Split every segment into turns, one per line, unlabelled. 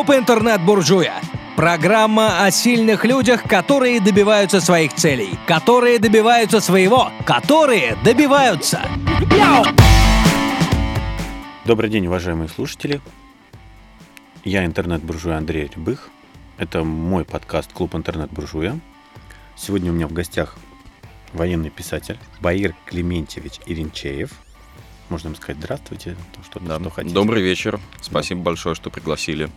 Клуб интернет-буржуя. Программа о сильных людях, которые добиваются своих целей, которые добиваются своего, которые добиваются.
Добрый день, уважаемые слушатели. Я интернет-буржуя Андрей Рябых. Это мой подкаст «Клуб интернет-буржуя». Сегодня у меня в гостях военный писатель Баир Клементьевич Иринчеев – можно им сказать здравствуйте,
то, что, да. что хотите. Добрый вечер. Спасибо да. большое, что пригласили.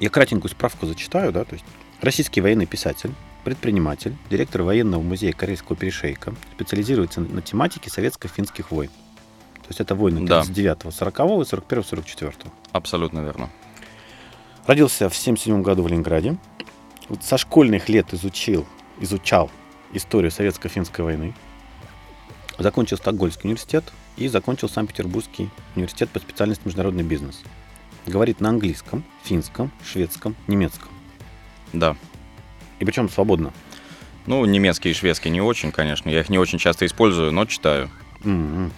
Я кратенькую справку зачитаю, да, то есть российский военный писатель, предприниматель, директор военного музея Корейского перешейка, специализируется на тематике советско-финских войн. То есть это войны да. 39-го, 40-го, 41-го, 44-го.
Абсолютно верно.
Родился в 77 году в Ленинграде. Вот со школьных лет изучил, изучал историю советско-финской войны. Закончил Стокгольмский университет и закончил Санкт-Петербургский университет по специальности международный бизнес. Говорит на английском, финском, шведском, немецком.
Да.
И причем свободно.
Ну, немецкий и шведский не очень, конечно. Я их не очень часто использую, но читаю.
Mm-hmm.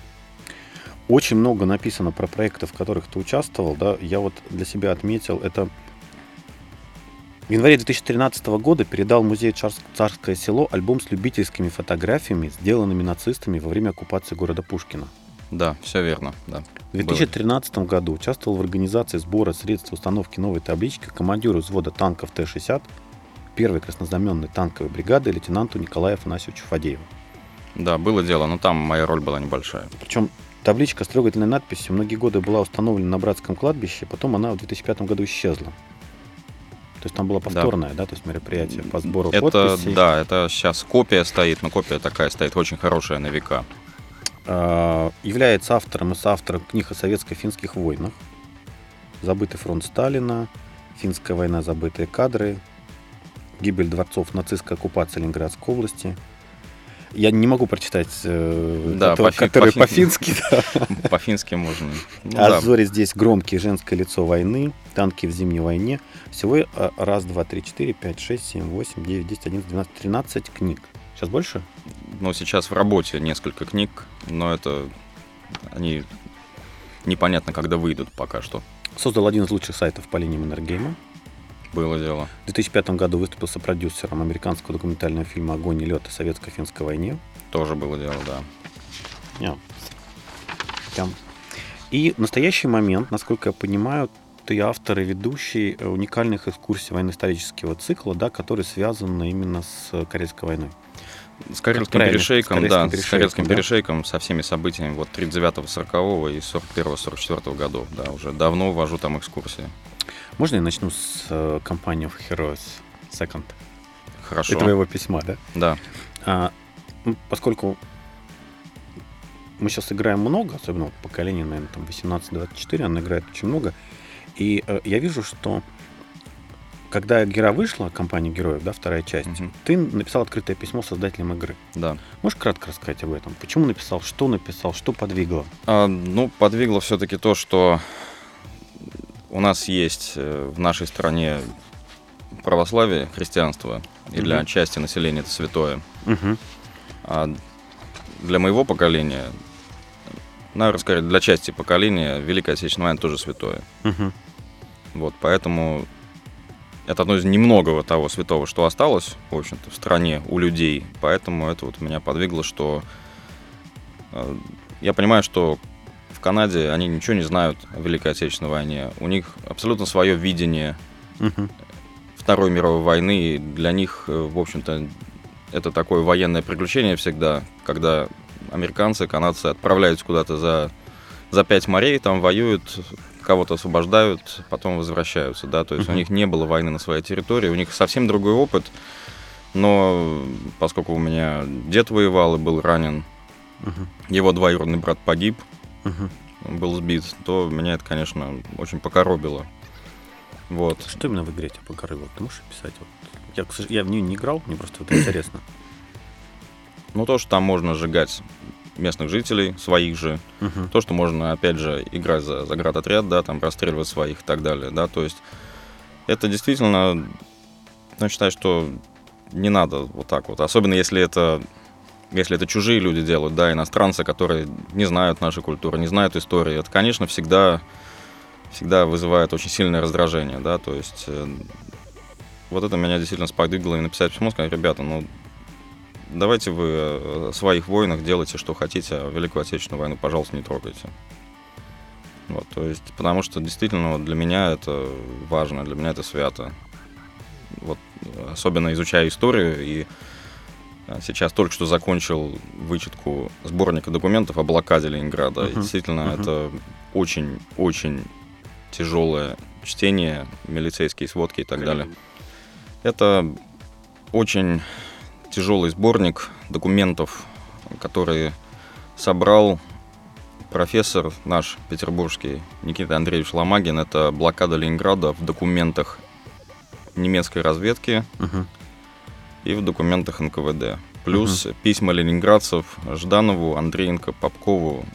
Очень много написано про проекты, в которых ты участвовал. Да? Я вот для себя отметил, это в январе 2013 года передал музей «Царское село» альбом с любительскими фотографиями, сделанными нацистами во время оккупации города Пушкина.
Да, все верно. Да.
В 2013 Было. году участвовал в организации сбора средств установки новой таблички командиру взвода танков Т-60 первой краснознаменной танковой бригады лейтенанту Николаю Афанасьевичу Фадееву.
Да, было дело, но там моя роль была небольшая.
Причем табличка с трогательной надписью многие годы была установлена на братском кладбище, потом она в 2005 году исчезла. То есть там было повторное, да, да то есть мероприятие по сбору
это,
подписей.
Да, это сейчас копия стоит, но копия такая стоит, очень хорошая на века.
А, является автором и соавтором книг о советско-финских войнах. Забытый фронт Сталина, финская война, забытые кадры, гибель дворцов нацистской оккупации Ленинградской области – я не могу прочитать, э,
да,
который,
по,
который по-фински.
Да. По-фински можно.
Ну, а да. здесь громкие женское лицо войны, танки в зимней войне. Всего э, раз, два, три, четыре, пять, шесть, семь, восемь, девять, десять, одиннадцать, двенадцать, тринадцать книг. Сейчас больше?
Ну, сейчас в работе несколько книг, но это они непонятно, когда выйдут пока что.
Создал один из лучших сайтов по линии Маннергейма.
Было дело.
В 2005 году выступил сопродюсером американского документального фильма «Огонь и лед» о советско-финской войне.
Тоже было дело, да.
Yeah. Yeah. И в настоящий момент, насколько я понимаю, ты автор и ведущий уникальных экскурсий военно-исторического цикла, да, которые связаны именно с Корейской войной.
С Карельским перешейком, с да, перешейком, с Карельским да? перешейком, со всеми событиями вот 39-го, 40-го и 41-го, 44-го годов, да, уже давно вожу там экскурсии.
Можно я начну с э, компании Heroes Second?
Хорошо.
Это твоего письма, да?
Да.
А, ну, поскольку мы сейчас играем много, особенно вот поколение, наверное, там 18-24, она играет очень много. И э, я вижу, что когда Гера вышла, компания героев, да, вторая часть, угу. ты написал открытое письмо создателям игры.
Да.
Можешь кратко рассказать об этом? Почему написал, что написал, что подвигло?
А, ну, подвигло все-таки то, что у нас есть э, в нашей стране православие, христианство, и для угу. части населения это святое.
Угу.
А для моего поколения, наверное, сказать, для части поколения Великая Отечественная война тоже святое.
Угу.
Вот, поэтому это одно из немногого того святого, что осталось, в общем-то, в стране у людей. Поэтому это вот меня подвигло, что э, я понимаю, что Канаде они ничего не знают о Великой Отечественной войне. У них абсолютно свое видение
угу.
Второй мировой войны. И для них, э, в общем-то, это такое военное приключение всегда, когда американцы, канадцы отправляются куда-то за, за пять морей, там воюют, кого-то освобождают, потом возвращаются, да, то есть у них не было войны на своей территории, у них совсем другой опыт, но поскольку у меня дед воевал и был ранен, uh его двоюродный брат погиб,
угу.
был сбит, то меня это, конечно, очень покоробило. Вот.
Что именно в игре тебя покоробило? Ты можешь описать? Вот, я, я в нее не играл, мне просто вот интересно.
Ну, то, что там можно сжигать местных жителей, своих же.
Угу.
То, что можно, опять же, играть за, за отряд, да, там расстреливать своих и так далее, да, то есть это действительно, я считаю, что не надо вот так вот, особенно если это если это чужие люди делают, да, иностранцы, которые не знают нашей культуры, не знают истории, это, конечно, всегда, всегда вызывает очень сильное раздражение, да, то есть э, вот это меня действительно сподвигло и написать письмо, сказать, ребята, ну, давайте вы о своих войнах делайте, что хотите, а Великую Отечественную войну, пожалуйста, не трогайте. Вот, то есть, потому что действительно вот для меня это важно, для меня это свято. Вот, особенно изучая историю и а, Сейчас только что закончил вычетку сборника документов о блокаде Ленинграда. Uh-huh. И действительно, uh-huh. это очень-очень тяжелое чтение, милицейские сводки и так далее. Это очень тяжелый сборник документов, который собрал профессор наш петербургский Никита Андреевич Ломагин. Это блокада Ленинграда в документах немецкой разведки uh-huh. и в документах НКВД. Плюс uh-huh. письма ленинградцев Жданову, Андреенко, Попкову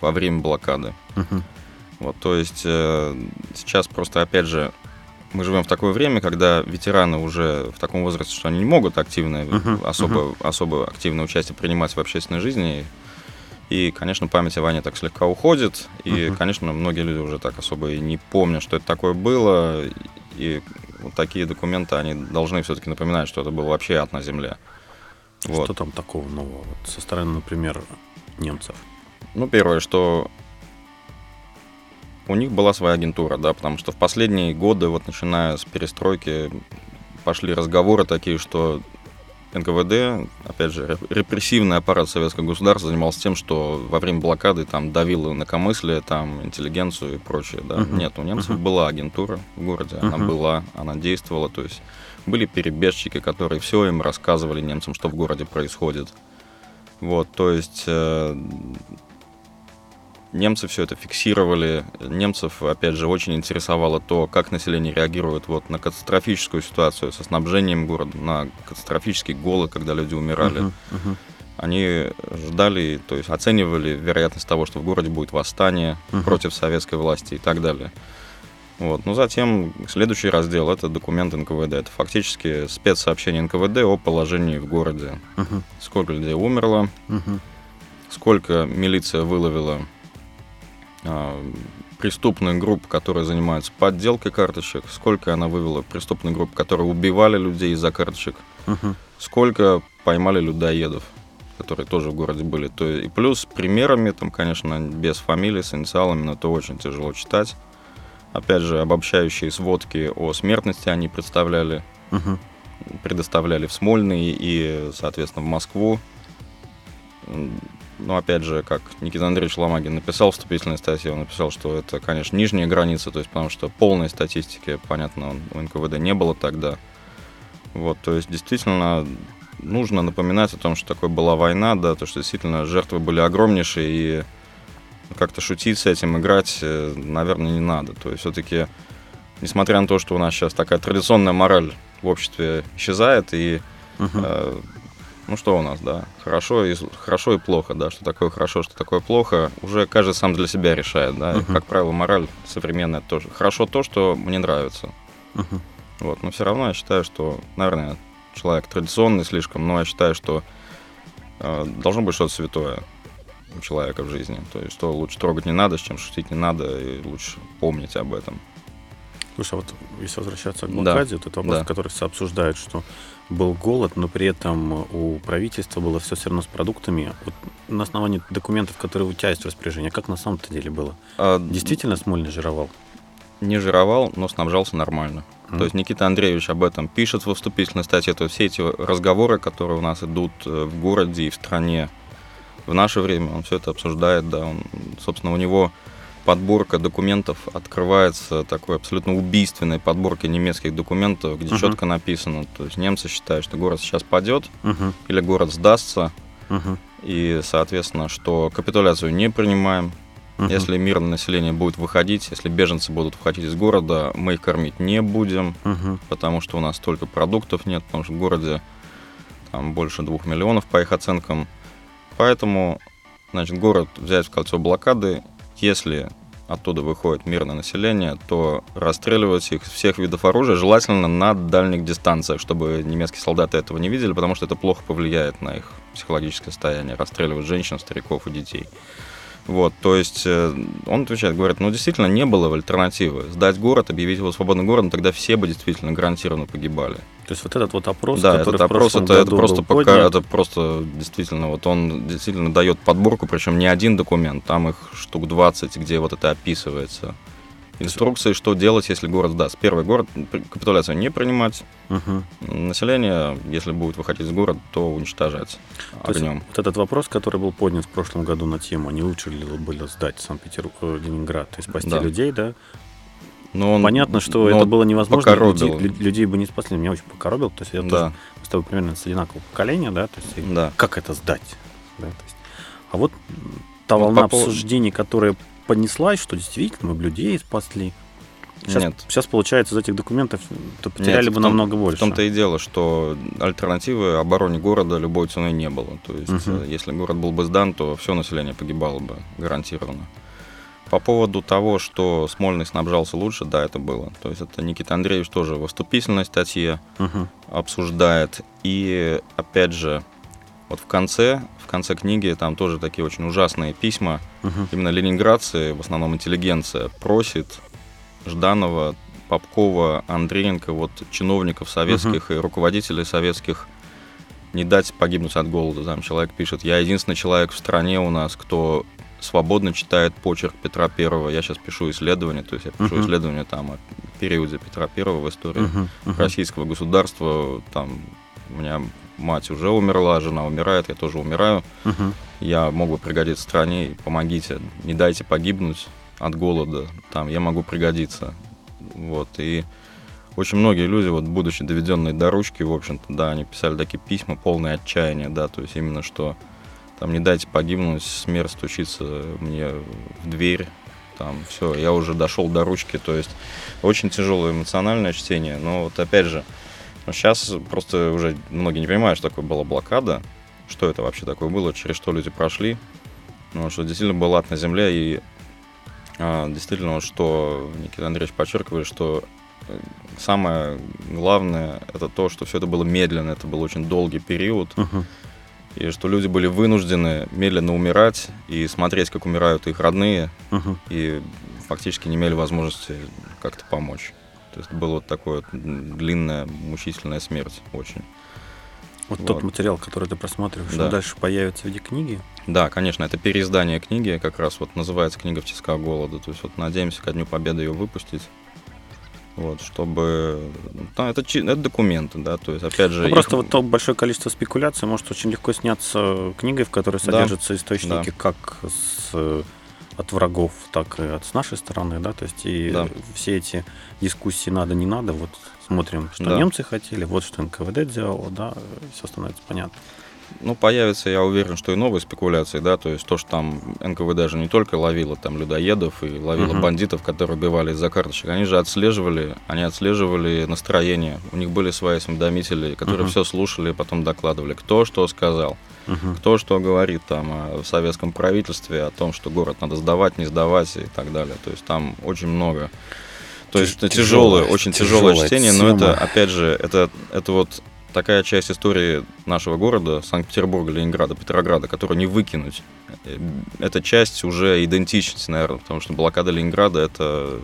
во время блокады. Uh-huh. Вот, то есть э, сейчас просто, опять же, мы живем в такое время, когда ветераны уже в таком возрасте, что они не могут активно, uh-huh, особо, uh-huh. особо активное участие принимать в общественной жизни. И, конечно, память о войне так слегка уходит. И, uh-huh. конечно, многие люди уже так особо и не помнят, что это такое было. И вот такие документы, они должны все-таки напоминать, что это был вообще ад на земле.
Вот. Что там такого нового? Со стороны, например, немцев?
Ну, первое, что у них была своя агентура, да, потому что в последние годы, вот начиная с перестройки, пошли разговоры такие, что НКВД, опять же, репрессивный аппарат советского государства занимался тем, что во время блокады там давил инакомыслие, там интеллигенцию и прочее, да. Uh-huh. Нет, у немцев uh-huh. была агентура в городе, uh-huh. она была, она действовала, то есть были перебежчики, которые все им рассказывали немцам, что в городе происходит. Вот, то есть э, Немцы все это фиксировали. Немцев, опять же, очень интересовало то, как население реагирует вот на катастрофическую ситуацию со снабжением города, на катастрофические голы, когда люди умирали. Uh-huh, uh-huh. Они ждали, то есть оценивали вероятность того, что в городе будет восстание uh-huh. против советской власти и так далее. Вот. Но затем следующий раздел это документ НКВД. Это фактически спецсообщение НКВД о положении в городе. Uh-huh. Сколько людей умерло, uh-huh. сколько милиция выловила преступных групп, которые занимаются подделкой карточек, сколько она вывела преступных групп, которые убивали людей из-за карточек, uh-huh. сколько поймали людоедов, которые тоже в городе были. То, и плюс примерами, там, конечно, без фамилий, с инициалами, но это очень тяжело читать. Опять же, обобщающие сводки о смертности они представляли, uh-huh. предоставляли в Смольный и, соответственно, в Москву но опять же, как Никита Андреевич Ломагин написал вступительной статье, он написал, что это, конечно, нижняя граница, то есть потому что полной статистики, понятно, у НКВД не было тогда. Вот, то есть действительно нужно напоминать о том, что такое была война, да, то, что действительно жертвы были огромнейшие, и как-то шутить с этим, играть, э, наверное, не надо. То есть все-таки, несмотря на то, что у нас сейчас такая традиционная мораль в обществе исчезает, и uh-huh. Ну что у нас, да, хорошо и, хорошо и плохо, да, что такое хорошо, что такое плохо, уже каждый сам для себя решает, да, uh-huh. как правило, мораль современная тоже. Хорошо то, что мне нравится. Uh-huh. Вот, но все равно я считаю, что, наверное, человек традиционный слишком, но я считаю, что э, должно быть что-то святое у человека в жизни. То есть, что лучше трогать не надо, с чем шутить не надо, и лучше помнить об этом.
Слушай, а вот если возвращаться к блокаде, да. вот это вопрос, да. который все обсуждают, что был голод, но при этом у правительства было все все равно с продуктами. Вот на основании документов, которые у тебя есть в распоряжении, как на самом-то деле было? А, Действительно Смольный жировал?
Не жировал, но снабжался нормально. Mm. То есть Никита Андреевич об этом пишет во вступительной статье. То есть все эти разговоры, которые у нас идут э, в городе и в стране в наше время, он все это обсуждает, да, он, собственно, у него подборка документов открывается такой абсолютно убийственной подборкой немецких документов, где uh-huh. четко написано, то есть немцы считают, что город сейчас падет uh-huh. или город сдастся, uh-huh. и, соответственно, что капитуляцию не принимаем. Uh-huh. Если мирное население будет выходить, если беженцы будут выходить из города, мы их кормить не будем, uh-huh. потому что у нас столько продуктов нет, потому что в городе там больше двух миллионов по их оценкам. Поэтому, значит, город взять в кольцо блокады если оттуда выходит мирное население, то расстреливать их всех видов оружия, желательно на дальних дистанциях, чтобы немецкие солдаты этого не видели, потому что это плохо повлияет на их психологическое состояние, расстреливать женщин, стариков и детей. Вот, то есть э, он отвечает, говорит, ну действительно не было альтернативы. Сдать город, объявить его свободным городом, тогда все бы действительно гарантированно погибали.
То есть вот этот вот опрос,
да,
который
этот опрос,
в
это, это просто пока, это просто действительно, вот он действительно дает подборку, причем не один документ, там их штук 20, где вот это описывается. Инструкции, что делать, если город сдаст. Первый город, капитуляцию не принимать.
Мгм.
Население, если будет выходить из города, то уничтожать
То есть вот этот вопрос, который был поднят в прошлом году на тему, не лучше ли было сдать Санкт-Петербург, э, Ленинград и спасти
Да.
людей, да?
Но он,
Понятно, что
но
это было невозможно, людей, людей бы не спасли. Меня очень покоробил, то есть я тоже
Да,
с тобой примерно с одинакового поколения, да, то есть
да.
как это сдать? да, то есть. А вот та
Вот
волна
по
обсуждений, которая поднеслась, что действительно мы людей спасли. Сейчас,
Нет.
сейчас получается из этих документов то потеряли
Нет,
бы
в том-
намного
В
больше.
том-то и дело, что альтернативы обороне города любой ценой не было. То есть, э, если город был бы сдан, то все население погибало бы гарантированно. По поводу того, что Смольный снабжался лучше, да, это было. То есть это Никита Андреевич тоже в вступительной статье
Мгм.
обсуждает. И опять же, вот в конце, в конце книги там тоже такие очень ужасные письма.
Мгм.
Именно ленинградцы, в основном интеллигенция, просит Жданова, Попкова, Андреенко, вот чиновников советских и руководителей советских не дать погибнуть от голода. Там человек пишет, я единственный человек в стране у нас, кто свободно читает почерк Петра Первого. Я сейчас пишу исследование, то есть я пишу
Мгм.
исследование там о периоде Петра Первого в истории
Мгм. Мгм.
российского государства. Там у меня мать уже умерла, жена умирает, я тоже умираю.
Мгм.
Я мог бы пригодиться стране, помогите, не дайте погибнуть от голода, там я могу пригодиться. Вот, и очень многие люди, вот, будучи доведенные до ручки, в общем-то, да, они писали такие письма, полные отчаяния, да, то есть именно что там не дайте погибнуть, смерть стучится мне в дверь, там все, я уже дошел до ручки, то есть очень тяжелое эмоциональное чтение, но вот опять же, сейчас просто уже многие не понимают, что такое была блокада, что это вообще такое было, через что люди прошли, ну, что действительно был ад на земле, и а, действительно, что Никита Андреевич подчеркивает, что э, самое главное это то, что все это было медленно, это был очень долгий период,
Мгм.
и что люди были вынуждены медленно умирать и смотреть, как умирают их родные,
Мгм.
и фактически не имели возможности как-то помочь. То есть была вот такая вот длинная, мучительная смерть очень.
Вот,
Вот.
тот материал, который ты просматриваешь,
Да.
он дальше появится в виде книги.
Да, конечно, это переиздание книги, как раз вот называется книга «В тисках голода». То есть вот надеемся ко Дню Победы ее выпустить. Вот, чтобы... Да, это, чи- это документы, да, то есть, опять же...
Ну, просто
их-
вот то большое количество спекуляций может очень легко сняться книгой, в которой
Да.
содержатся источники как с, от врагов, так и от с нашей стороны, да, то есть и
Да.
все эти дискуссии надо, не надо, вот смотрим, что
Да.
немцы хотели, вот что НКВД делало, да, все становится понятно.
Ну, появится, я уверен, что и новые спекуляции, да, то есть то, что там НКВД же не только ловило там людоедов и ловило
Мгм.
бандитов, которые убивали из-за карточек, они же отслеживали, они отслеживали настроение, у них были свои осведомители, которые
Мгм.
все слушали и потом докладывали, кто что сказал,
Мгм.
кто что говорит там о советском правительстве, о том, что город надо сдавать, не сдавать и так далее, то есть там очень много. То есть это тяжелое, очень тяжелое
тяжелая
чтение, но это,
тема.
опять же, это, это вот такая часть истории нашего города, Санкт-Петербурга, Ленинграда, Петрограда, которую не выкинуть. Э, Эта часть уже идентичность, наверное, потому что блокада Ленинграда это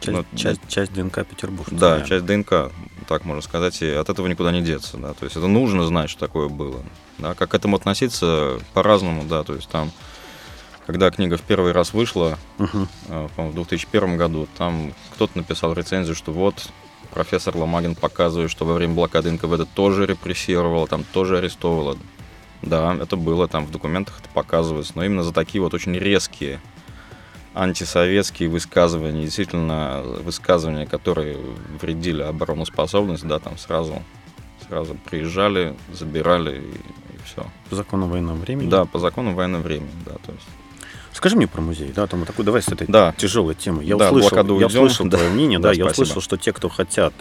Часть,
ну,
часть, часть ДНК Петербурга.
да,
наверное.
часть ДНК, так можно сказать, и от этого никуда не деться, да, то есть это нужно знать, что такое было, да, как к этому относиться по-разному, да, то есть там, когда книга в первый раз вышла, по-моему, в 2001 году, там кто-то написал рецензию, что вот профессор Ломагин показывает, что во время блокады НКВД тоже репрессировала, там тоже арестовывала. Да, это было, там в документах это показывается, но именно за такие вот очень резкие антисоветские высказывания, действительно высказывания, которые вредили обороноспособность, да, там сразу, сразу приезжали, забирали и, все.
По закону военного времени.
Да, по закону военного времени, да, то есть.
Скажи мне про музей, да, там такой, давай с этой
Да.
тяжелой темой. Я
Да,
услышал, я
уйдем.
услышал
Да.
твое мнение, да,
Да,
я
спасибо.
услышал, что те, кто хотят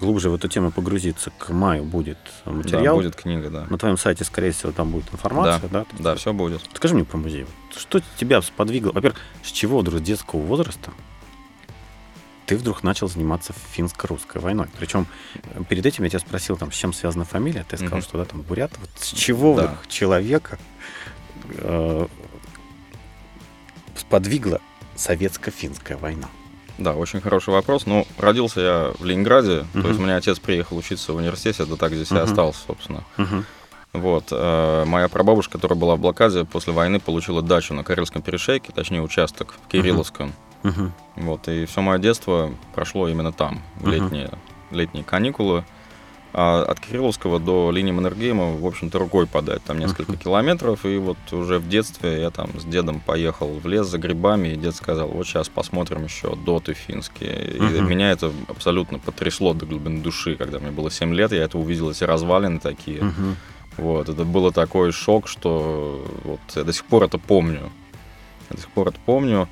глубже в эту тему погрузиться, к маю будет
Да,
материал.
будет книга, да.
На твоем сайте, скорее всего, там будет информация, да?
Да, все будет.
Скажи мне про музей. Что тебя сподвигло? Во-первых, с чего вдруг с детского возраста ты вдруг начал заниматься финско-русской войной? Причем э, перед этим я тебя спросил, там, с чем связана фамилия, ты сказал,
Мгм.
что да, там бурят. Вот с чего
Да.
вдруг человека э, сподвигла советско-финская война?
Да, очень хороший вопрос. Ну, родился я в Ленинграде,
Мгм.
то есть у меня отец приехал учиться в университете, это так здесь и
Мгм.
остался, собственно.
Мгм.
Вот. э, Моя прабабушка, которая была в блокаде, после войны получила дачу на Карельском перешейке, точнее участок в Кирилловском.
Мгм.
Вот. И все мое детство прошло именно там, в
Мгм.
летние, летние каникулы. А от Кирилловского до линии Маннергейма, в общем-то, рукой подать. Там несколько километров. И вот уже в детстве я там с дедом поехал в лес за грибами, и дед сказал, вот сейчас посмотрим еще доты финские. И меня это абсолютно потрясло до глубины души. Когда мне было 7 лет, я это увидел, эти развалины такие. Вот, это было такой шок, что вот я до сих пор это помню. Я до сих пор это помню.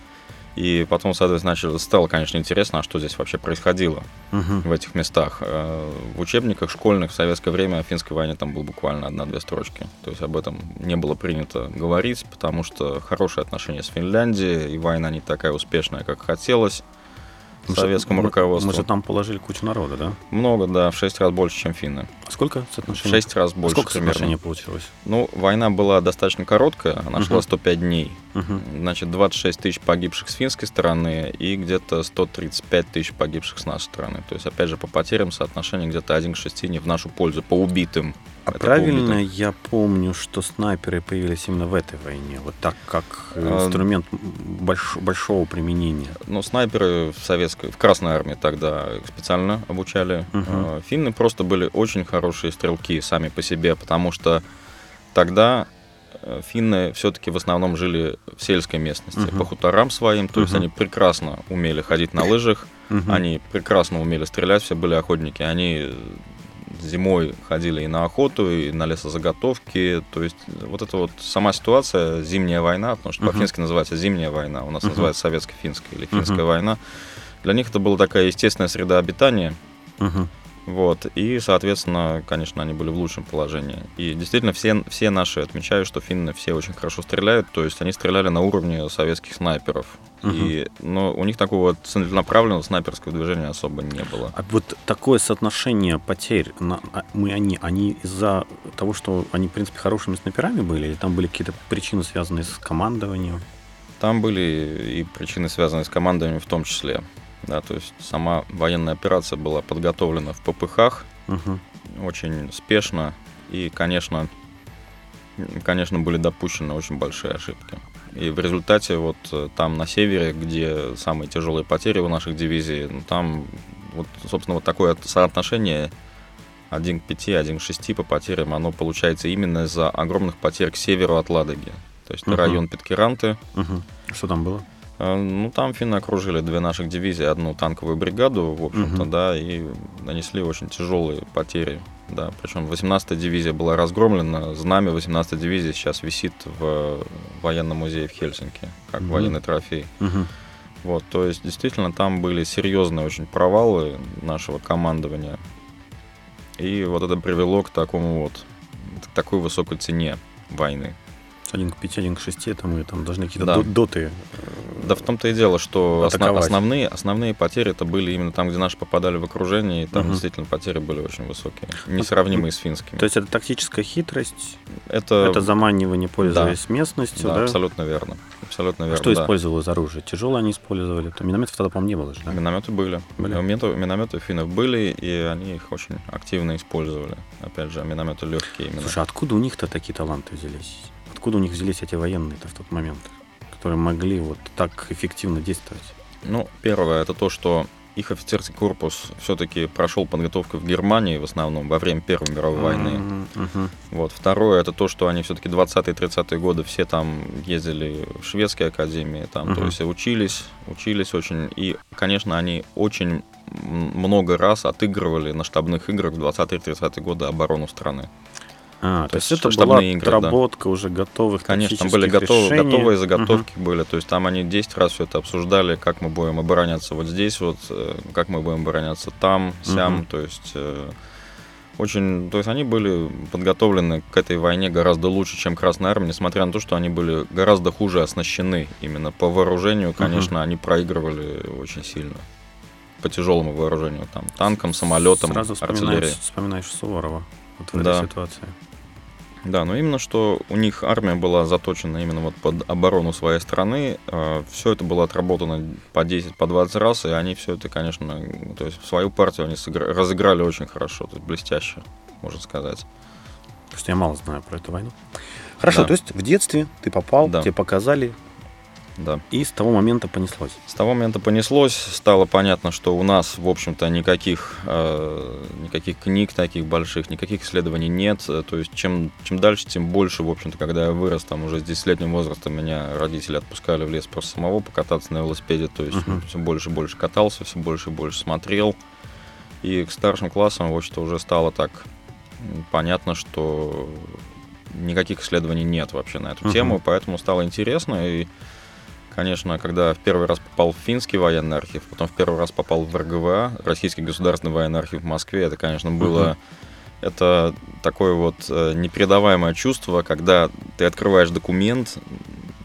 И потом, соответственно, начало, стало, конечно, интересно, а что здесь вообще происходило
Мгм.
в этих местах. Э, В учебниках школьных в советское время о финской войне там было буквально одна-две строчки. То есть об этом не было принято говорить, потому что хорошие отношения с Финляндией, и война не такая успешная, как хотелось
Мы же-
советскому
мы-
руководству.
Мы же там положили кучу народа, да?
Много, да, в шесть раз больше, чем финны.
А сколько
В
соотношение?
шесть раз
А
больше
сколько
примерно.
соотношение получилось?
Ну, война была достаточно короткая, она
Мгм.
шла 105 дней.
Мгм.
Значит, 26 тысяч погибших с финской стороны и где-то 135 тысяч погибших с нашей стороны. То есть, опять же, по потерям соотношение где-то 1 к 6 не в нашу пользу, по убитым.
А
Это
правильно
по убитым.
я помню, что снайперы появились именно в этой войне, вот так как
А,
инструмент больш- большого применения.
Ну, снайперы в советской, в Красной армии тогда их специально обучали. Э, Финны просто были очень хорошие стрелки сами по себе, потому что тогда э, финны все-таки в основном жили в сельской местности,
Мгм.
по хуторам своим, то есть
Мгм.
они прекрасно умели ходить на лыжах,
Мгм.
Они прекрасно умели стрелять, все были охотники. Они зимой ходили и на охоту, и на лесозаготовки. То есть э, вот эта вот сама ситуация, зимняя война, потому что
Мгм.
по-фински называется зимняя война, у нас
Мгм.
называется советско-финская или финская
Мгм.
война. Для них это была такая естественная среда обитания.
Мгм.
Вот, и, соответственно, конечно, они были в лучшем положении. И действительно, все, все наши отмечают, что финны все очень хорошо стреляют, то есть они стреляли на уровне советских снайперов. И, но у них такого целенаправленного снайперского движения особо не было.
А вот такое соотношение потерь, на- а мы они, они из-за того, что они, в принципе, хорошими снайперами были, или там были какие-то причины, связанные с командованием?
Там были и причины, связанные с командами в том числе. Да, то есть сама военная операция была подготовлена в ППХ,
Мгм.
очень спешно, и, конечно, конечно, были допущены очень большие ошибки. И в результате вот э, там на севере, где самые тяжелые потери у наших дивизий, ну, там вот, собственно, вот такое соотношение 1 к 5, 1 к 6 по потерям, оно получается именно из-за огромных потерь к северу от Ладоги. То есть
Мгм.
район Питкеранты,
Мгм. Что там было?
Э, Ну, там финны окружили две наших дивизии, одну танковую бригаду, в общем-то,
Мгм.
да, и нанесли очень тяжелые потери, да. Причем 18-я дивизия была разгромлена, знамя 18-й дивизии сейчас висит в военном музее в Хельсинки, как
Мгм.
военный трофей.
Мгм.
Вот, то есть, действительно, там были серьезные очень провалы нашего командования. И вот это привело к такому вот, к такой высокой цене войны.
С 1 к 5, 1 к 6, это мы там должны какие-то
Да.
до- доты.
Да в том-то и дело, что
Атаковать.
основные, основные потери это были именно там, где наши попадали в окружение, и там
Мгм.
действительно потери были очень высокие, несравнимые с финскими.
То есть это тактическая хитрость,
это,
это заманивание, пользуясь местностью,
да,
да?
абсолютно верно. Абсолютно
А
верно.
Что
да.
использовалось из оружия? Тяжелое они использовали? То минометов тогда, по-моему, не было же, да?
Минометы были.
Были?
Минометы, минометы финнов были, и они их очень активно использовали. Опять же, минометы легкие именно.
Слушай, а откуда у них-то такие таланты взялись? Откуда у них взялись эти военные-то в тот момент, которые могли вот так эффективно действовать?
Ну, первое, это то, что их офицерский корпус все-таки прошел подготовку в Германии в основном во время Первой мировой войны.
Мгм, мгм.
Вот. Второе, это то, что они все-таки 20-30-е годы все там ездили в шведские академии, там, то
Мгм.
есть учились, учились очень. И, конечно, они очень много раз отыгрывали на штабных играх в 20-30-е годы оборону страны.
А, то,
То
есть это была
игры, да.
отработка уже готовых
Конечно, там были готовы,
решений.
готовые заготовки были. То есть там они 10 раз все это обсуждали, как мы будем обороняться вот здесь, вот, э, как мы будем обороняться там, сям.
Мгм.
То есть э, очень. То есть они были подготовлены к этой войне гораздо лучше, чем Красная Армия, несмотря на то, что они были гораздо хуже оснащены. Именно по вооружению, конечно, они проигрывали очень сильно. По тяжелому вооружению, там, танкам, самолетам,
Сразу
артиллерии.
вспоминаешь, вспоминаешь Суворова вот в
Да.
этой ситуации.
Да, но именно что у них армия была заточена именно вот под оборону своей страны. Э, все это было отработано по 10, по 20 раз, и они все это, конечно, то есть свою партию они сыгра- разыграли очень хорошо, то есть блестяще, можно сказать.
Просто я мало знаю про эту войну. Хорошо,
Да.
то есть в детстве ты попал,
Да.
тебе показали,
Да.
и с того момента понеслось.
С того момента понеслось, стало понятно, что у нас, в общем-то, никаких, э, никаких книг таких больших, никаких исследований нет. То есть чем, чем дальше, тем больше, в общем-то, когда я вырос, там уже с 10-летним возрастом меня родители отпускали в лес просто самого покататься на велосипеде. То есть
Мгм.
все больше и больше катался, все больше и больше смотрел. И к старшим классам, в общем-то, уже стало так понятно, что никаких исследований нет вообще на эту
Мгм.
тему, поэтому стало интересно. И Конечно, когда в первый раз попал в финский военный архив, потом в первый раз попал в РГВА, Российский государственный военный архив в Москве, это, конечно, было...
Мгм.
Это такое вот э, непередаваемое чувство, когда ты открываешь документ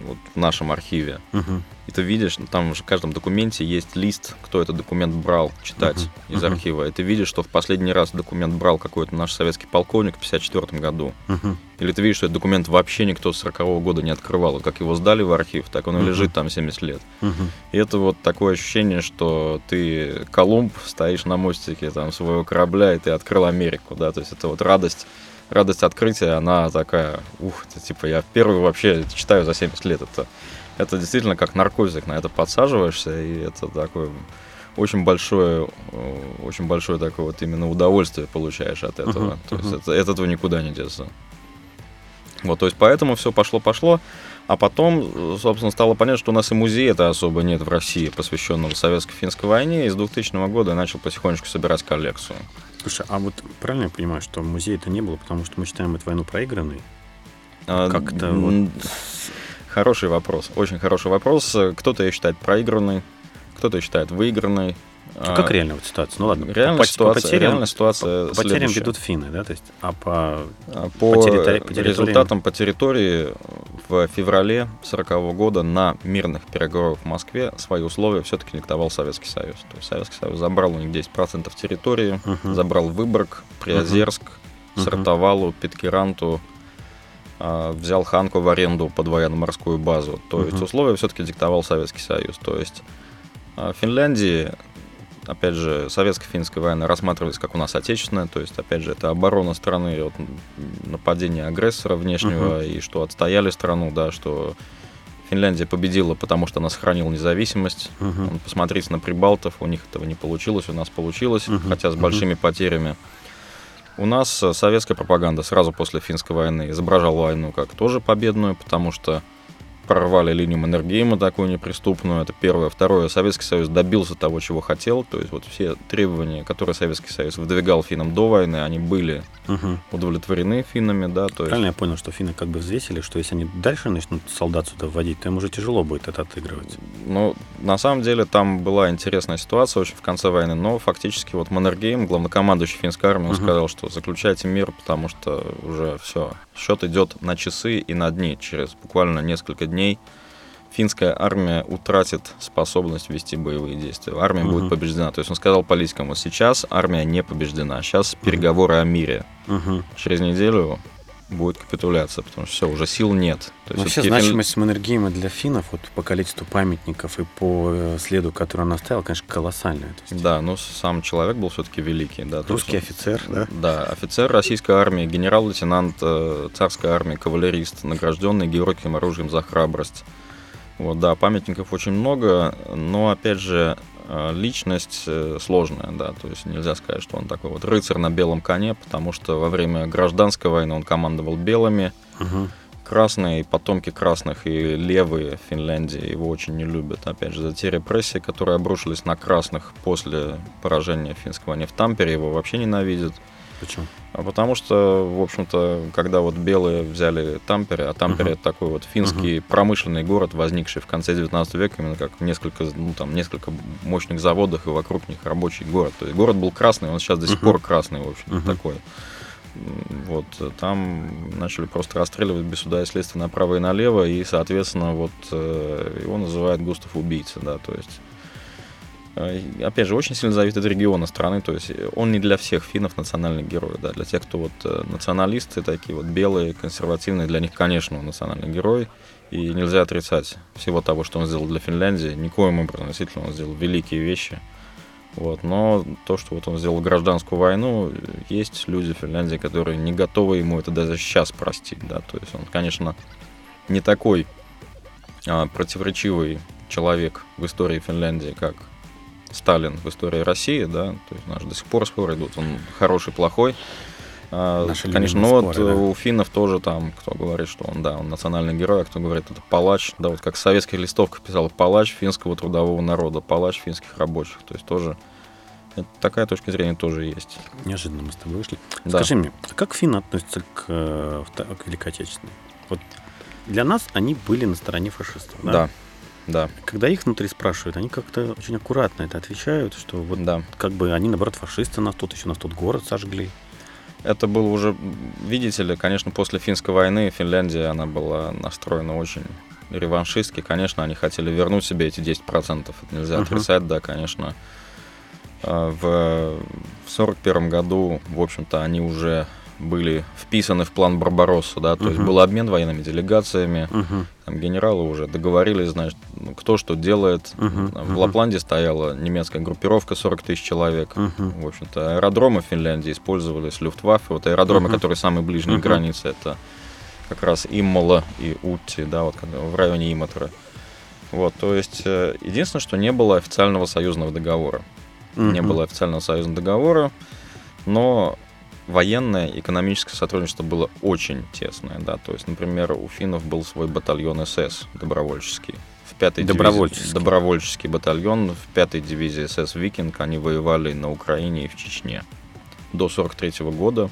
вот, в нашем архиве,
Мгм.
и ты видишь, ну, там в каждом документе есть лист, кто этот документ брал читать
Мгм.
из
Мгм.
архива. И ты видишь, что в последний раз документ брал какой-то наш советский полковник в 1954 году.
Мгм.
Или ты видишь, что этот документ вообще никто с 40 года не открывал. И как его сдали в архив, так он и
Мгм.
лежит там 70 лет.
Мгм.
И это вот такое ощущение, что ты Колумб, стоишь на мостике там своего корабля, и ты открыл Америку, да, то есть это вот радость, радость открытия, она такая, ух, это типа я первый вообще читаю за 70 лет, это, это действительно как наркотик, на это подсаживаешься, и это такое очень большое, э, очень большое такое вот именно удовольствие получаешь от этого,
Мгм,
то есть
мгм.
это, от этого никуда не деться. Вот, то есть поэтому все пошло-пошло. А потом, собственно, стало понятно, что у нас и музея-то особо нет в России, посвященного советско-финской войне. И с 2000 года я начал потихонечку собирать коллекцию.
Слушай, а вот правильно я понимаю, что музея-то не было, потому что мы считаем эту войну проигранной?
А,
Как-то
м, Хороший вопрос, очень хороший вопрос. Кто-то ее считает проигранной, кто-то считает выигранной.
А
А,
как реально вот ситуация? Ну ладно,
реальная
по, по
ситуация-
потерям,
реальная ситуация
по потерям
следующая.
ведут финны, да? То есть, а по...
А По,
По территори- по
результатам по территории в феврале 1940 года на мирных переговорах в Москве свои условия все-таки диктовал Советский Союз. То есть Советский Союз забрал у них 10% территории,
Мгм.
забрал Выборг, Приозерск,
Мгм.
Сартовалу, Питкеранту, а, взял Ханку в аренду под военно-морскую базу. То есть
Мгм.
условия все-таки диктовал Советский Союз. То есть а, в Финляндии, опять же, советско-финская война рассматривалась как у нас отечественная, то есть, опять же, это оборона страны от нападения агрессора внешнего, и что отстояли страну, да, что Финляндия победила, потому что она сохранила независимость. Вон, Посмотрите на прибалтов, у них этого не получилось, у нас получилось,
Мгм,
хотя с большими потерями. У нас э, советская пропаганда сразу после финской войны изображала войну как тоже победную, потому что прорвали линию Маннергейма такую неприступную, это первое. Второе, Советский Союз добился того, чего хотел, то есть вот все требования, которые Советский Союз выдвигал финнам до войны, они были
Мгм.
удовлетворены финнами, да, то есть...
Правильно я понял, что финны как бы взвесили, что если они дальше начнут солдат сюда вводить, то им уже тяжело будет это отыгрывать.
Ну, на самом деле, там была интересная ситуация очень в конце войны, но фактически вот Маннергейм, главнокомандующий финской армии, он
Мгм.
сказал, что заключайте мир, потому что уже все, счет идет на часы и на дни. Через буквально несколько дней финская армия утратит способность вести боевые действия. Армия
Мгм.
будет побеждена. То есть он сказал политикам, вот сейчас армия не побеждена, сейчас переговоры о мире.
Мгм.
Через неделю будет капитуляция, потому что все, уже сил нет. То
Вообще
всё-таки Фин-
значимость Маннергейма для финнов вот по количеству памятников и по э, следу, который он оставил, конечно, колоссальная. Есть
Да, но сам человек был все-таки великий. Да,
русский
есть
офицер, да?
Да, офицер российской армии, генерал-лейтенант э, царской армии, кавалерист, награжденный георгиевским оружием за храбрость. Вот, да, памятников очень много, но, опять же, личность э, сложная, да, то есть нельзя сказать, что он такой вот рыцарь на белом коне, потому что во время гражданской войны он командовал белыми,
Мгм.
красные, потомки красных и левые Финляндии его очень не любят. Опять же, за те репрессии, которые обрушились на красных после поражения финской войны в Тампере, его вообще ненавидят.
Почему?
А потому что, в общем-то, когда вот белые взяли Тампере, а Тампере
Мгм.
это такой вот финский промышленный город, возникший в конце 19 века, именно как несколько, ну, там, несколько мощных заводов и вокруг них рабочий город. То есть город был красный, он сейчас до сих
Мгм.
пор красный, в общем,
Мгм.
такой. Вот, э, там начали просто расстреливать без суда и следствия направо и налево, и, соответственно, вот э, его называют Густав убийца, да, то есть опять же, очень сильно зависит от региона страны, то есть он не для всех финнов национальный герой, да, для тех, кто вот э, националисты такие вот белые, консервативные, для них, конечно, он национальный герой, и нельзя отрицать всего того, что он сделал для Финляндии, никоим образом, действительно, он сделал великие вещи, вот, но то, что вот он сделал гражданскую войну, есть люди в Финляндии, которые не готовы ему это даже сейчас простить, да, то есть он, конечно, не такой а, противоречивый человек в истории Финляндии, как Сталин в истории России, да, то есть наши до сих пор споры идут, он хороший, плохой. А, Наши Конечно, ну вот да. у финнов тоже там, кто говорит, что он, да, он национальный герой, а кто говорит, это палач, да, вот как в советских листовках писал, палач финского трудового народа, палач финских рабочих, то есть тоже это, такая точка зрения тоже есть.
Неожиданно мы с тобой вышли. Да. Скажи мне, а как финны относятся к, э, к Великой Отечественной? Вот для нас они были на стороне фашистов, да?
Да. Да.
Когда их внутри спрашивают, они как-то очень аккуратно это отвечают, что вот да. как бы они, наоборот, фашисты нас тут, еще нас тут город сожгли.
Это было уже, видите ли, конечно, после финской войны Финляндия, она была настроена очень реваншистски. Конечно, они хотели вернуть себе эти 10%. Это нельзя uh-huh. отрицать, да, конечно. А, в 1941 году, в общем-то, они уже были вписаны в план Барбаросса, да, то uh-huh. есть был обмен военными делегациями, uh-huh. там генералы уже договорились, значит, ну, кто что делает. Uh-huh. Там, в Лапланде стояла немецкая группировка 40 тысяч человек. Uh-huh. В общем-то, аэродромы в Финляндии использовались Люфтваффе, вот аэродромы, uh-huh. которые самые ближние uh-huh. границы, это как раз Иммола и Утти, да, вот в районе Иматора. Вот, то есть э, единственное, что не было официального союзного договора. Uh-huh. Не было официального союзного договора, но военное и экономическое сотрудничество было очень тесное, да, то есть, например, у финнов был свой батальон СС добровольческий. В пятой
добровольческий.
Дивизии, добровольческий батальон в пятой дивизии СС «Викинг» они воевали на Украине и в Чечне до 43 года.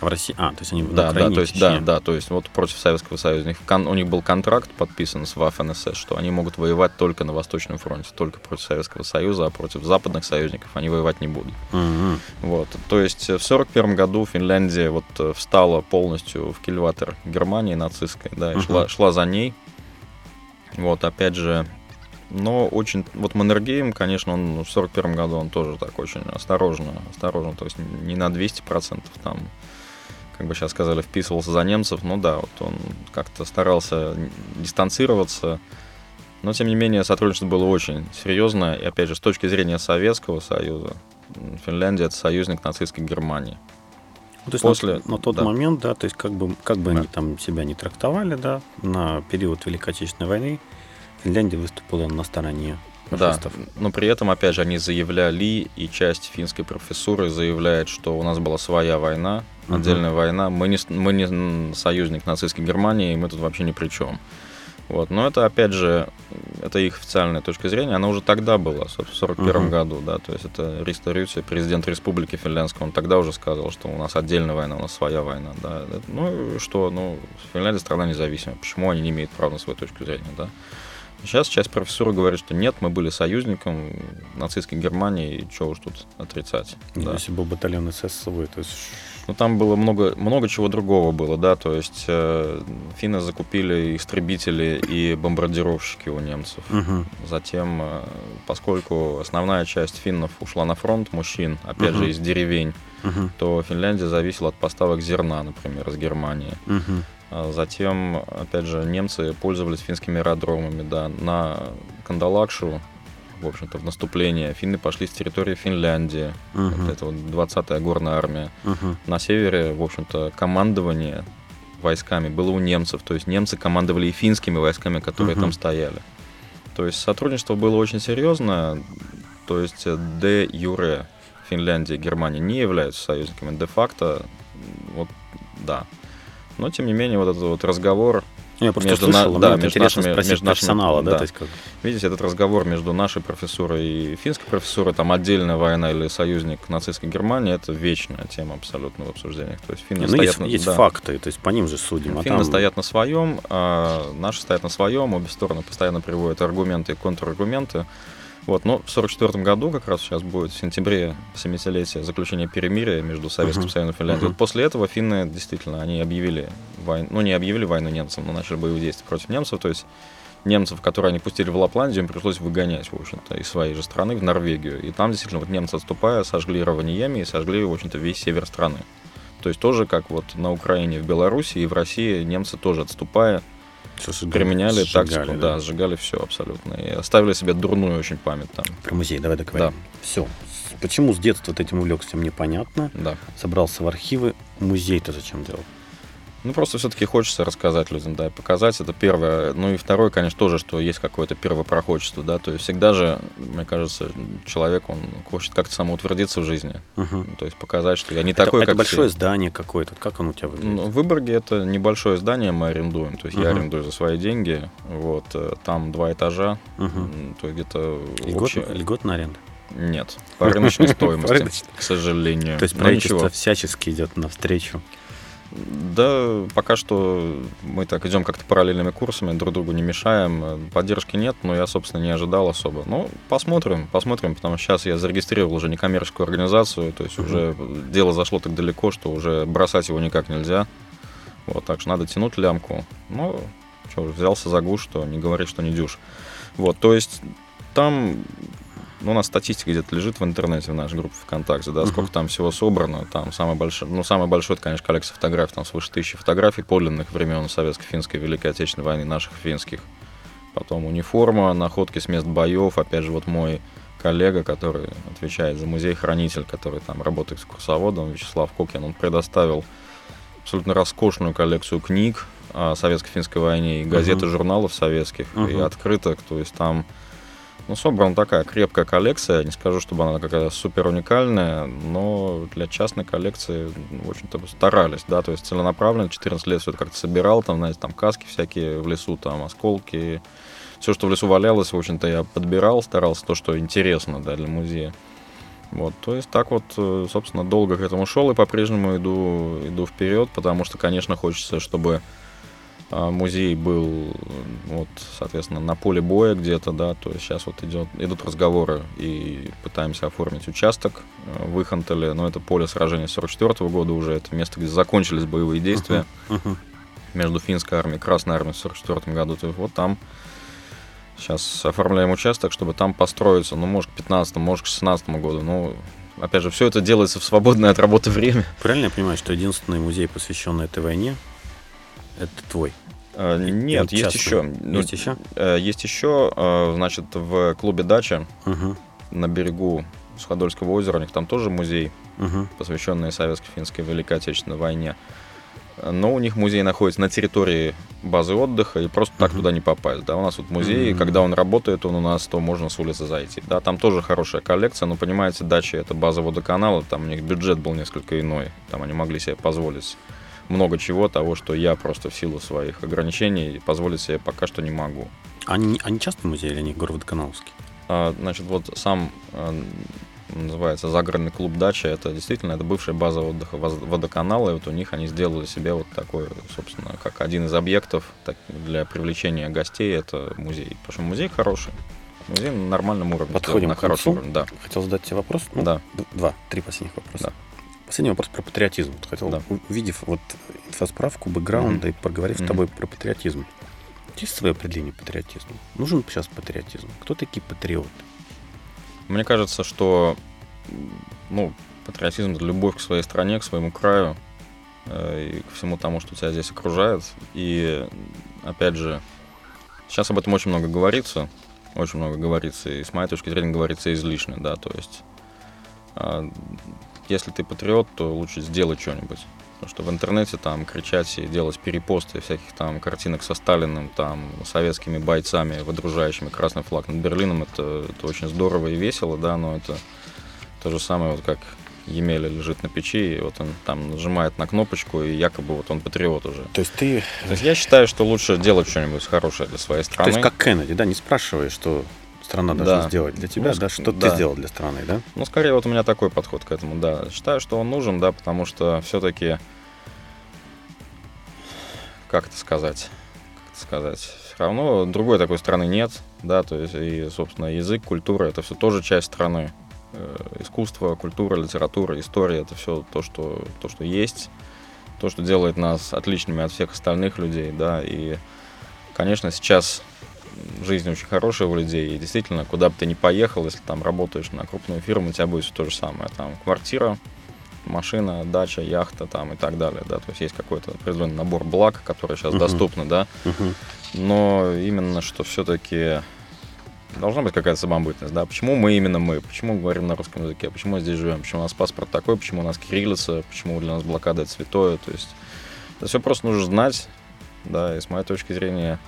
В России? А, то есть они
да, да, то есть, да, да, то есть вот против Советского Союза. У них, у них был контракт подписан с ВАФ НСС, что они могут воевать только на Восточном фронте, только против Советского Союза, а против западных союзников они воевать не будут.
Угу.
Вот, то есть в сорок первом году Финляндия вот э, встала полностью в кильватер Германии нацистской, да, и угу. шла, шла за ней. Вот, опять же, но очень... Вот Маннергейм, конечно, он в 41 году он тоже так очень осторожно, осторожно, то есть не на 200% там как бы сейчас сказали, вписывался за немцев. Ну да, вот он как-то старался дистанцироваться. Но, тем не менее, сотрудничество было очень серьезное. И, опять же, с точки зрения Советского Союза, Финляндия — это союзник нацистской Германии.
Ну, то есть После, на, на тот да. момент, да, то есть как бы, как бы да. они там себя не трактовали, да, на период Великой Отечественной войны Финляндия выступила на стороне
фашистов. Да, но при этом, опять же, они заявляли, и часть финской профессуры заявляет, что у нас была своя война, отдельная угу. война, мы не, мы не союзник нацистской Германии, и мы тут вообще ни при чем. Вот. Но это, опять же, это их официальная точка зрения. Она уже тогда была, в 1941 uh-huh. году, да, то есть это Ристо Рюци, президент Республики Финляндской, он тогда уже сказал, что у нас отдельная война, у нас своя война, да. Ну, что, ну, Финляндия страна независимая, почему они не имеют права на свою точку зрения, да. Сейчас часть профессора говорит, что нет, мы были союзником нацистской Германии, и что уж тут отрицать.
Да. Если был батальон СС свой, то есть...
Ну, там было много, много чего другого было, да, то есть э, финны закупили истребители и бомбардировщики у немцев.
Угу.
Затем, э, поскольку основная часть финнов ушла на фронт, мужчин, опять угу. же, из деревень, угу. то Финляндия зависела от поставок зерна, например, из Германии.
Угу.
А затем, опять же, немцы пользовались финскими аэродромами, да, на Кандалакшу, в общем-то, в наступление. Финны пошли с территории Финляндии.
Uh-huh.
Вот это вот 20-я горная армия.
Uh-huh.
На севере, в общем-то, командование войсками было у немцев. То есть немцы командовали и финскими войсками, которые uh-huh. там стояли. То есть сотрудничество было очень серьезное. То есть де юре Финляндия и Германия не являются союзниками. Де-факто, вот, да. Но, тем не менее, вот этот вот разговор
я просто между слышал, на, да, между нашими,
между
нашими, да,
да.
То есть как...
Видите, этот разговор между нашей профессурой и финской профессурой, там отдельная война или союзник нацистской Германии, это вечная тема абсолютно в обсуждениях. То есть
финны Не, ну, стоят есть, на, есть да. факты, то есть по ним же судим.
А финны там... стоят на своем, а наши стоят на своем, обе стороны постоянно приводят аргументы и контраргументы. Вот, но в 1944 году, как раз сейчас будет в сентябре 70-летие заключения перемирия между Советским uh-huh. Союзом и Финляндией. Uh-huh. Вот после этого финны действительно, они объявили войну, ну не объявили войну немцам, но начали боевые действия против немцев, то есть немцев, которые они пустили в Лапландию, им пришлось выгонять, в общем-то, из своей же страны в Норвегию. И там действительно вот немцы, отступая, сожгли Раваньеми и сожгли, в общем-то, весь север страны. То есть тоже как вот на Украине, в Беларуси и в России немцы тоже отступая
Всё сжигали,
применяли
сжигали,
тактику, да. сжигали все абсолютно. И оставили себе дурную очень память там.
Про музей давай договорим. Все. Почему с детства ты этим увлекся, мне понятно.
Да.
Собрался в архивы. Музей-то зачем делал?
Ну, просто все-таки хочется рассказать людям, да, и показать. Это первое. Ну и второе, конечно, тоже, что есть какое-то первопроходчество, да. То есть всегда же, мне кажется, человек, он хочет как-то самоутвердиться в жизни.
Угу.
То есть показать, что я не
это,
такой,
это
как
большое
все.
здание какое-то. Как оно у тебя выглядит?
Ну, в Выборге это небольшое здание мы арендуем. То есть я
Мгм.
арендую за свои деньги. Вот. э, Там два этажа. М, То есть где-то
Льгот-
общее-
Льготная аренда.
Нет. По рыночной стоимости, к сожалению.
То есть правительство всячески идет навстречу.
Да, пока что мы так идем как-то параллельными курсами, друг другу не мешаем. Поддержки нет, но я, собственно, не ожидал особо. Ну, посмотрим, посмотрим, потому что сейчас я зарегистрировал уже некоммерческую организацию, то есть
Мгм.
уже дело зашло так далеко, что уже бросать его никак нельзя. Вот, так что надо тянуть лямку. Ну, что, взялся за гуш, что не говори, что не дюш. Вот, то есть там ну, у нас статистика где-то лежит в интернете, в нашей группе ВКонтакте, да, сколько там всего собрано. Там самый большой, ну, самый большой, это, конечно, коллекция фотографий, там свыше тысячи фотографий подлинных времен Советско-финской Великой Отечественной войны, наших финских. Потом униформа, находки с мест боев. Опять же, вот мой коллега, который отвечает за музей-хранитель, который там работает с курсоводом, Вячеслав Кокин, он предоставил абсолютно роскошную коллекцию книг о советско-финской войне и газет и
Мгм.
журналов советских, и
Мгм.
открыток. То есть там ну, собрана такая крепкая коллекция. Не скажу, чтобы она какая-то супер уникальная, но для частной коллекции, в общем-то, старались, да, то есть целенаправленно 14 лет все это как-то собирал, там, знаете, там каски всякие в лесу, там осколки, все, что в лесу валялось, в общем-то, я подбирал, старался то, что интересно, да, для музея. Вот, то есть так вот, э, собственно, долго к этому шел и по-прежнему иду, иду вперед, потому что, конечно, хочется, чтобы музей был, вот, соответственно, на поле боя где-то, да, то есть сейчас вот идет, идут разговоры и пытаемся оформить участок э, в Ихантеле, но это поле сражения 44 года уже, это место, где закончились боевые действия между финской армией и Красной армией в 44 году, то есть вот там сейчас оформляем участок, чтобы там построиться, ну, может, к 15 может, к 16 году, ну, опять же, все это делается в свободное от работы время.
Правильно я понимаю, что единственный музей, посвященный этой войне, это твой?
Э, Нет, есть еще. Ну,
Есть еще?
э, Есть еще, э, значит, в клубе «Дача»
Угу.
на берегу Суходольского озера, у них там тоже музей,
Угу.
посвященный советско-финской Великой Отечественной войне. Но у них музей находится на территории базы отдыха, и просто так туда не попасть. Да, у нас вот музей,
Мгм.
когда он работает, он у нас, то можно с улицы зайти. Да, там тоже хорошая коллекция, но, понимаете, дача это база водоканала, там у них бюджет был несколько иной. Там они могли себе позволить много чего, того, что я просто в силу своих ограничений позволить себе пока что не могу.
Они, они частный музей или они городоканаловский?
А, Значит, вот сам а, называется загородный клуб «Дача». Это действительно это бывшая база отдыха водоканала. И вот у них они сделали себе вот такой, собственно, как один из объектов так, для привлечения гостей. Это музей. Потому что музей хороший. Музей на нормальном уровне.
Подходим
сделан, на
к
хорошем
концу.
уровне, да.
Хотел задать тебе вопрос. Ну,
Да.
Два, три последних вопроса.
Да.
Последний вопрос про патриотизм. Хотел,
Да.
увидев вот инфосправку, бэкграунда и поговорив с
Мгм.
тобой про патриотизм. Есть свое определение патриотизма? Нужен сейчас патриотизм? Кто такие патриоты?
Мне кажется, что ну, патриотизм это любовь к своей стране, к своему краю э, и ко всему тому, что тебя здесь окружает. И опять же, сейчас об этом очень много говорится, очень много говорится, и с моей точки зрения говорится излишне, да, то есть а, если ты патриот, то лучше сделать что-нибудь. Потому что в интернете там кричать и делать перепосты всяких там картинок со Сталиным, там, советскими бойцами, выдружающими красный флаг над Берлином, это, это очень здорово и весело, да, но это то же самое, вот как Емеля лежит на печи, и вот он там нажимает на кнопочку, и якобы вот он патриот уже.
То есть ты...
То есть я считаю, что лучше делать что-нибудь хорошее для своей
То
страны.
есть как Кеннеди, да, не спрашивая, что страна должна
Да.
сделать для тебя,
Ну,
да, что ты
да.
сделал для страны, да?
Ну, скорее, вот у меня такой подход к этому, да. Считаю, что он нужен, да, потому что все-таки, как это сказать, как это сказать, все равно другой такой страны нет, да, то есть, и, собственно, язык, культура, это все тоже часть страны. Э, Искусство, культура, литература, история, это все то, что, то, что есть, то, что делает нас отличными от всех остальных людей, да, и, конечно, сейчас жизнь очень хорошая у людей, и действительно, куда бы ты ни поехал, если там работаешь на крупную фирму, у тебя будет все то же самое. Там квартира, машина, дача, яхта там и так далее, да, то есть есть какой-то определенный набор благ, которые сейчас uh-huh. доступны, да, uh-huh. но именно что все-таки должна быть какая-то самобытность, да, почему мы именно мы, почему говорим на русском языке, почему мы здесь живем, почему у нас паспорт такой, почему у нас кириллица, почему для нас блокада это святое, то есть это все просто нужно знать, да, и с моей точки зрения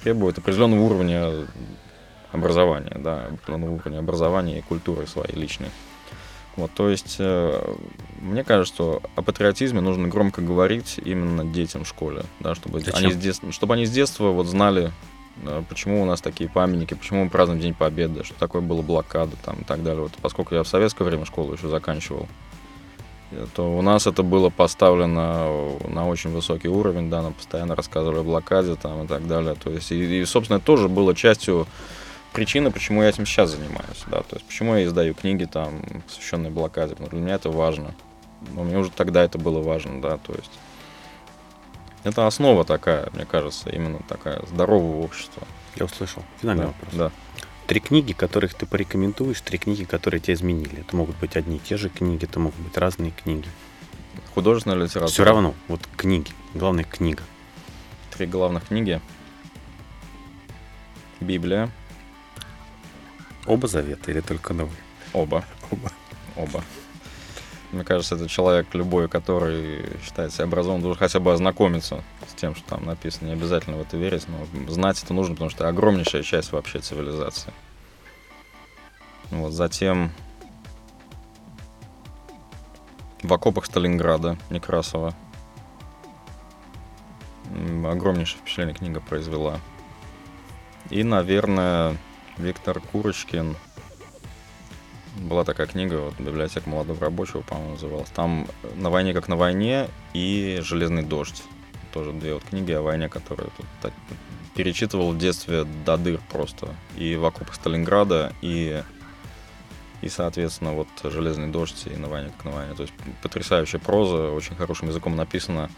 требует определенного уровня образования, да, определенного уровня образования и культуры своей личной. Вот, то есть, э, мне кажется, что о патриотизме нужно громко говорить именно детям в школе, да, чтобы они, с детства, чтобы они с детства вот знали, да, почему у нас такие памятники, почему мы празднуем День Победы, что такое была блокада там, и так далее. Вот, поскольку я в советское время школу еще заканчивал, то у нас это было поставлено на очень высокий уровень, да, нам постоянно рассказывали о блокаде там, и так далее. То есть, и, и собственно, это тоже было частью причина, почему я этим сейчас занимаюсь, да, то есть почему я издаю книги там, посвященные блокаде, потому что для меня это важно. Но мне уже тогда это было важно, да, то есть это основа такая, мне кажется, именно такая здорового общества.
Я услышал. Финальный
да,
вопрос.
Да.
Три книги, которых ты порекомендуешь, три книги, которые тебя изменили. Это могут быть одни и те же книги, это могут быть разные книги.
Художественная литература.
Все равно, вот книги. Главная книга.
Три главных книги. Библия,
Оба завета или только новый?
Оба.
Оба.
Оба. Мне кажется, это человек любой, который считает себя образованным, должен хотя бы ознакомиться с тем, что там написано. Не обязательно в это верить, но знать это нужно, потому что это огромнейшая часть вообще цивилизации. Вот, затем в окопах Сталинграда Некрасова. Огромнейшее впечатление книга произвела. И, наверное, Виктор Курочкин. Была такая книга, вот, библиотека молодого рабочего, по-моему, называлась. Там «На войне как на войне» и «Железный дождь». Тоже две вот книги о войне, которые тут так, перечитывал в детстве до дыр просто. И в окопах Сталинграда, и, и, соответственно, вот «Железный дождь» и «На войне как на войне». То есть потрясающая проза, очень хорошим языком написана.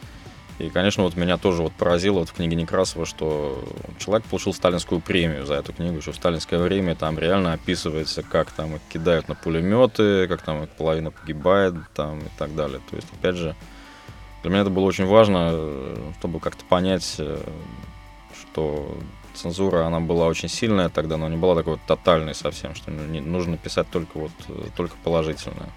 И, конечно, вот меня тоже вот поразило вот в книге Некрасова, что человек получил сталинскую премию за эту книгу еще в сталинское время. Там реально описывается, как там их кидают на пулеметы, как там их половина погибает там и так далее. То есть, опять же, для меня это было очень важно, чтобы как-то понять, что цензура, она была очень сильная тогда, но не была такой вот тотальной совсем, что не, нужно писать только вот только положительное.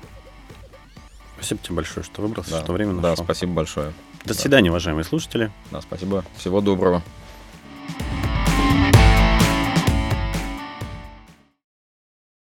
Спасибо тебе большое, что выбрался,
да.
что время
нашел. Да, спасибо большое.
До свидания, уважаемые слушатели.
Да, спасибо. Всего доброго.